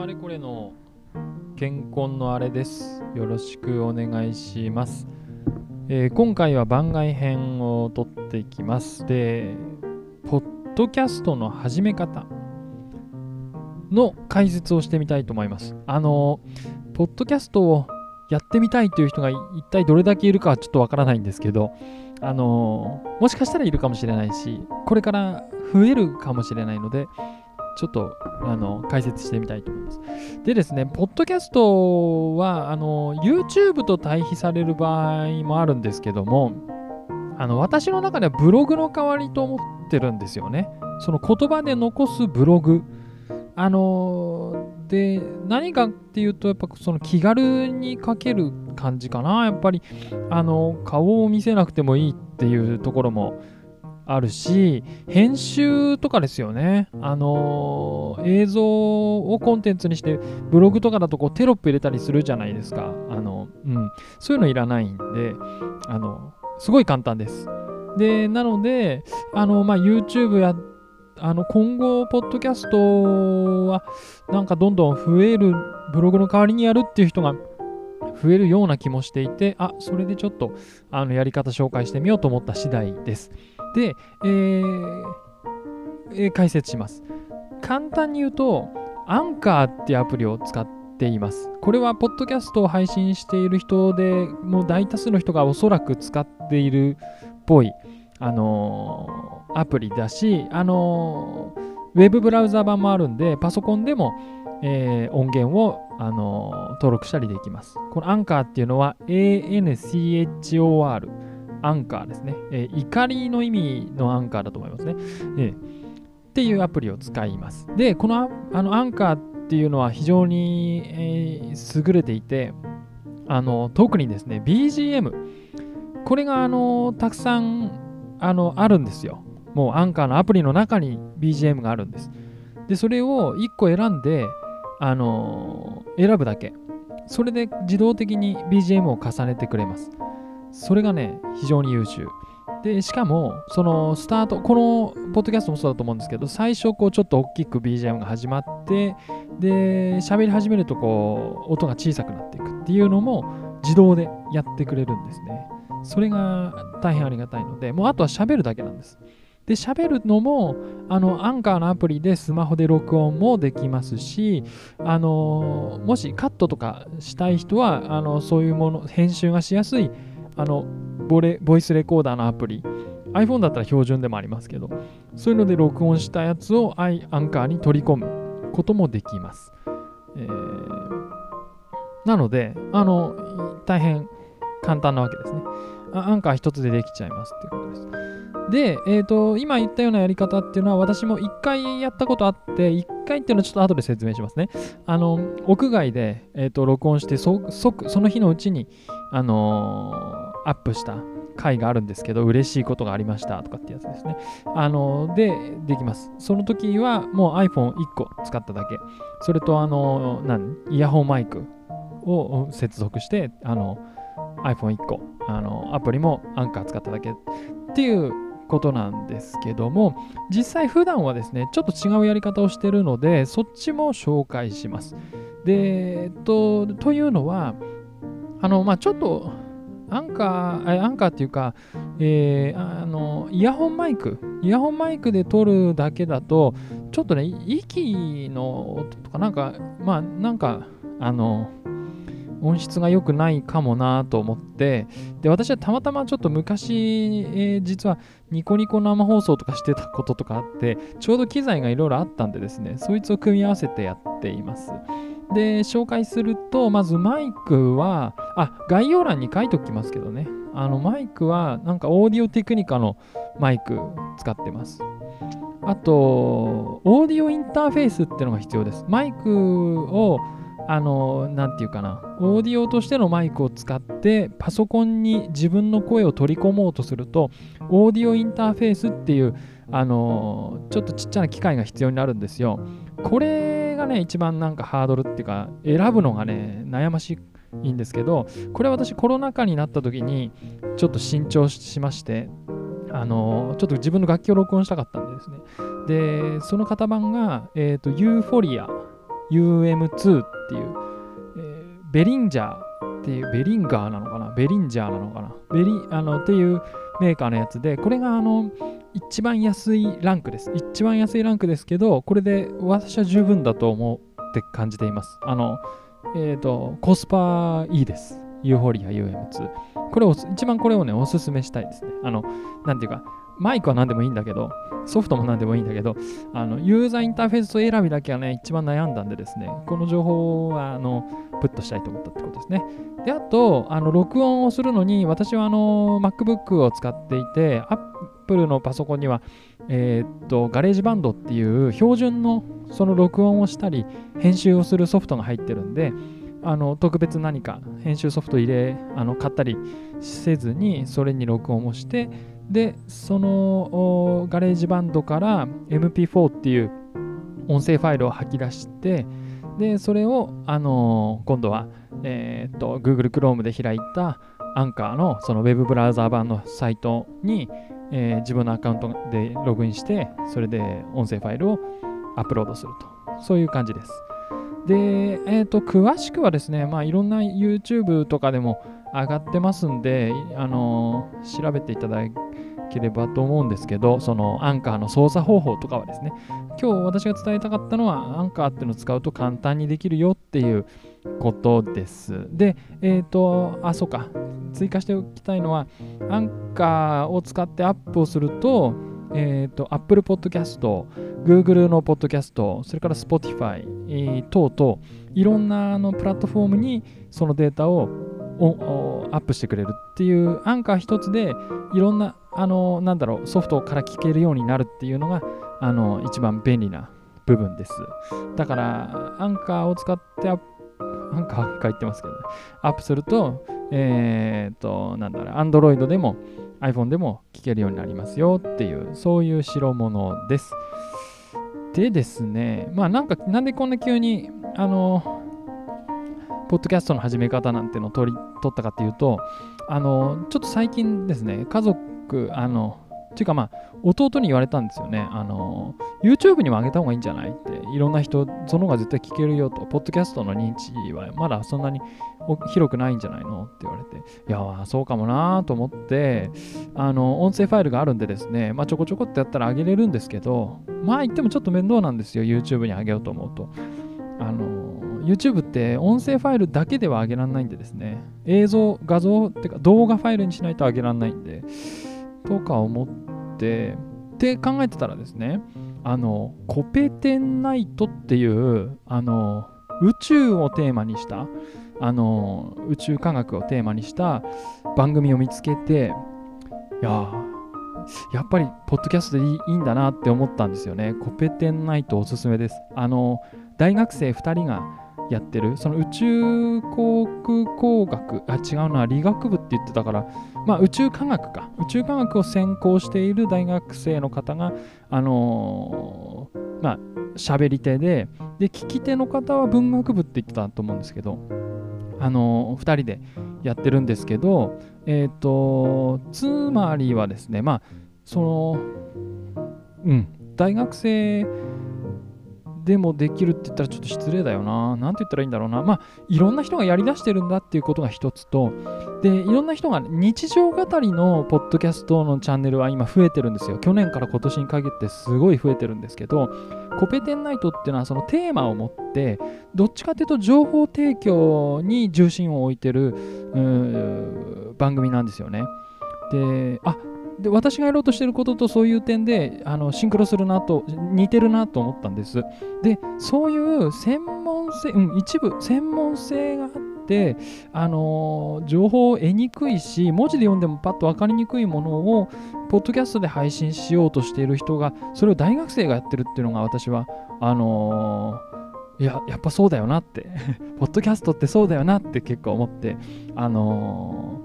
あれこれの健康のあれです。よろしくお願いします。えー今回は番外編を撮っていきます。で、ポッドキャストの始め方の解説をしてみたいと思います。あの、ポッドキャストをやってみたいという人が一体どれだけいるかはちょっとわからないんですけど、あのもしかしたらいるかもしれないし、これから増えるかもしれないので、ちょっとあの解説してみたいと思います。でですね、ポッドキャストはあの YouTube と対比される場合もあるんですけども、あの私の中ではブログの代わりと思ってるんですよね。その言葉で残すブログ。あので、何かっていうと、やっぱその気軽に書ける感じかな。やっぱり、あの、顔を見せなくてもいいっていうところもあるし、編集とかですよね。あの映像をコンテンツにして、ブログとかだとこうテロップ入れたりするじゃないですか。あの、うん。そういうのいらないんで、あの、すごい簡単です。で、なので、あの、まあ、YouTube や、あの、今後、ポッドキャストは、なんかどんどん増える、ブログの代わりにやるっていう人が増えるような気もしていて、あ、それでちょっと、あの、やり方紹介してみようと思った次第です。で、えーえー解説します。簡単に言うと、アンカーっていうアプリを使っています。これは、ポッドキャストを配信している人で、もう大多数の人がおそらく使っているっぽい、あのーアプリだし、あのーウェブブラウザ版もあるんで、パソコンでも、えー音源を、あの登録したりできます。このアンカーっていうのは ANCHOR、アンカーですね。えー怒りの意味のアンカーだと思いますね。えーっていうアプリを使います。で、このあのアンカーっていうのは非常に、えー優れていて、あの特にですね、BGM、これがあのたくさんあのあるんですよ。もうアンカーのアプリの中に BGM があるんです。で、それを1個選んで、あの選ぶだけ。それで自動的に BGM を重ねてくれます。それがね、非常に優秀。で、しかも、そのスタート、このポッドキャストもそうだと思うんですけど、最初、こう、ちょっと大きく BGM が始まって、で、喋り始めると、こう、音が小さくなっていくっていうのも、自動でやってくれるんですね。それが大変ありがたいので、もうあとは喋るだけなんです。で、喋るのも、あの、アンカーのアプリでスマホで録音もできますし、あの、もしカットとかしたい人は、あの、そういうもの、編集がしやすい、あの、ボレボイスレコーダーのアプリ、iPhone だったら標準でもありますけど、そういうので録音したやつを i アンカーに取り込むこともできます。えーなので、あの、大変簡単なわけですね。アンカー一つでできちゃいますっていうことです。で、えっ、と、今言ったようなやり方っていうのは私も一回やったことあって、一回っていうのはちょっと後で説明しますね。あの、屋外で、えー、と録音してそ、即、その日のうちに、あのーアップした回があるんですけど、嬉しいことがありましたとかってやつですね。あので、できます。その時はもう iPhone1 個使っただけ。それと、あの何？イヤホンマイクを接続して、あの iPhone1 個、あのアプリもアンカー使っただけっていうことなんですけども、実際普段はですね、ちょっと違うやり方をしてるので、そっちも紹介します。で、えっと、というのは、あの、まあちょっと、アンカー、アンカーっていうか、えーあの、イヤホンマイク、イヤホンマイクで撮るだけだと、ちょっとね、息の音とか、なんか、まあ、なんか、あの、音質が良くないかもなと思って、で、私はたまたまちょっと昔、えー実はニコニコ生放送とかしてたこととかあって、ちょうど機材がいろいろあったんでですね、そいつを組み合わせてやっています。で、紹介すると、まずマイクは、あ、概要欄に書いておきますけどね、あの、マイクは、なんかオーディオテクニカのマイク使ってます。あと、オーディオインターフェースってのが必要です。マイクを、あの、なんていうかな、オーディオとしてのマイクを使って、パソコンに自分の声を取り込もうとすると、オーディオインターフェースっていう、あの、ちょっとちっちゃな機械が必要になるんですよ。これがね、一番なんかハードルっていうか、選ぶのがね、悩ましいんですけど、これ私コロナ禍になった時に、ちょっと新調しまして、あのちょっと自分の楽器を録音したかったんですね。で、その型番が、えっ、と、ユーフォリア UM2 っていう、えー、ベリンジャーっていう、ベリンガーなのかな？ベリンジャーなのかな？ベリあのっていうメーカーのやつで、これがあの、一番安いランクです。一番安いランクですけど、これで私は十分だと思って感じています。あの、えっ、ー、と、コスパいいです。ユーフォリア UM2。これを、一番これをね、おすすめしたいですね。あの、なんていうか、マイクは何でもいいんだけど、ソフトも何でもいいんだけど、あの、ユーザーインターフェース選びだけはね、一番悩んだんでですね、この情報は、あの、プットしたいと思ったってことですね。で、あと、あの、録音をするのに、私はあの、MacBook を使っていて、Apple のパソコンには、えー、っと、ガレージバンドっていう標準のその録音をしたり、編集をするソフトが入ってるんで、あの特別何か編集ソフト入れあの買ったりせずにそれに録音をしてでそのガレージバンドから MP4 っていう音声ファイルを吐き出してでそれを、あのー、今度は、えー、と Google Chrome で開いたアンカーのそのウェブブラウザー版のサイトに、えー、自分のアカウントでログインしてそれで音声ファイルをアップロードするとそういう感じです。で、え、ー、と、詳しくはですね、まあ、いろんな YouTube とかでも上がってますんで、あのー、調べていただいてければと思うんですけど、そのアンカーの操作方法とかはですね、今日私が伝えたかったのは、アンカーっていうのを使うと簡単にできるよっていうことです。で、えっ、ー、と、あ、そうか、追加しておきたいのは、アンカーを使ってアップをすると、えっ、ー、と、Apple Podcast、Google の Podcast、それから Spotify、えー、等々、いろんなあのプラットフォームにそのデータをアップしてくれるっていうアンカー一つでいろんなあのなんだろうソフトから聞けるようになるっていうのがあの一番便利な部分ですだからアンカーを使ってアップアンカー書いてますけど、ね、アップするとえっ、となんだろう Android でも iPhone でも聞けるようになりますよっていう、そういう代物です。でですね、まあなんか、なんでこんな急に、あの、ポッドキャストの始め方なんてのを取り取ったかっていうと、あの、ちょっと最近ですね、家族、あの、ていうかまあ、弟に言われたんですよね。あの、YouTube にも上げた方がいいんじゃないって、いろんな人、その方が絶対聞けるよと、ポッドキャストの認知はまだそんなに広くないんじゃないのって言われて、いや、そうかもなと思って、あの、音声ファイルがあるんでですね、まあ、ちょこちょこってやったら上げれるんですけど、まあ言ってもちょっと面倒なんですよ、YouTube に上げようと思うと。YouTube って音声ファイルだけでは上げられないんでですね、映像、画像ってか動画ファイルにしないと上げられないんで、とか思ってって考えてたらですねあのコペテンナイトっていうあの宇宙をテーマにしたあの宇宙科学をテーマにした番組を見つけていややっぱりポッドキャストでいいんだなって思ったんですよね。コペテンナイトおすすめです。あの大学生2人がやってる。その宇宙航空工学あ違うな。理学部って言ってたから。まあ宇宙科学か。宇宙科学を専攻している大学生の方があのー、まあ喋り手でで聞き手の方は文学部って言ってたと思うんですけどあのー、2人でやってるんですけどえっ、ー、とつまりはですねまあそのうん大学生でもできるって言ったらちょっと失礼だよな。なんて言ったらいいんだろうな。まあ、いろんな人がやりだしてるんだっていうことが一つと、で、いろんな人が日常語りのポッドキャストのチャンネルは今増えてるんですよ。去年から今年に限ってすごい増えてるんですけど、コペテンナイトっていうのはそのテーマを持って、どっちかっていうと情報提供に重心を置いてる番組なんですよね。で、あで私がやろうとしてることとそういう点であのシンクロするなと似てるなと思ったんです。でそういう専門性、うん、一部専門性があってあの情報を得にくいし文字で読んでもパッと分かりにくいものをポッドキャストで配信しようとしている人がそれを大学生がやってるっていうのが私はあのー、いややっぱそうだよなって。ポッドキャストってそうだよなって結構思ってあの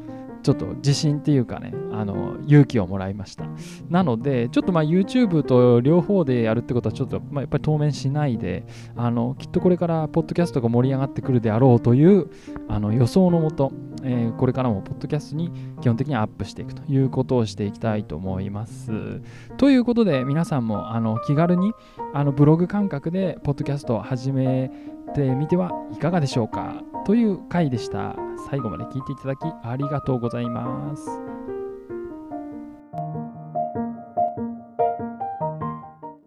ちょっと自信っていうかね、あの勇気をもらいました。なので、ちょっとまあ YouTube と両方でやるってことはちょっと、まあ、やっぱり当面しないで、あのきっとこれからポッドキャストが盛り上がってくるであろうというあの予想のもと、えー、これからもポッドキャストに基本的にアップしていくということをしていきたいと思います。ということで、皆さんもあの気軽にあのブログ感覚でポッドキャストを始めてみてはいかがでしょうかという回でした。最後まで聞いていただきありがとうございます。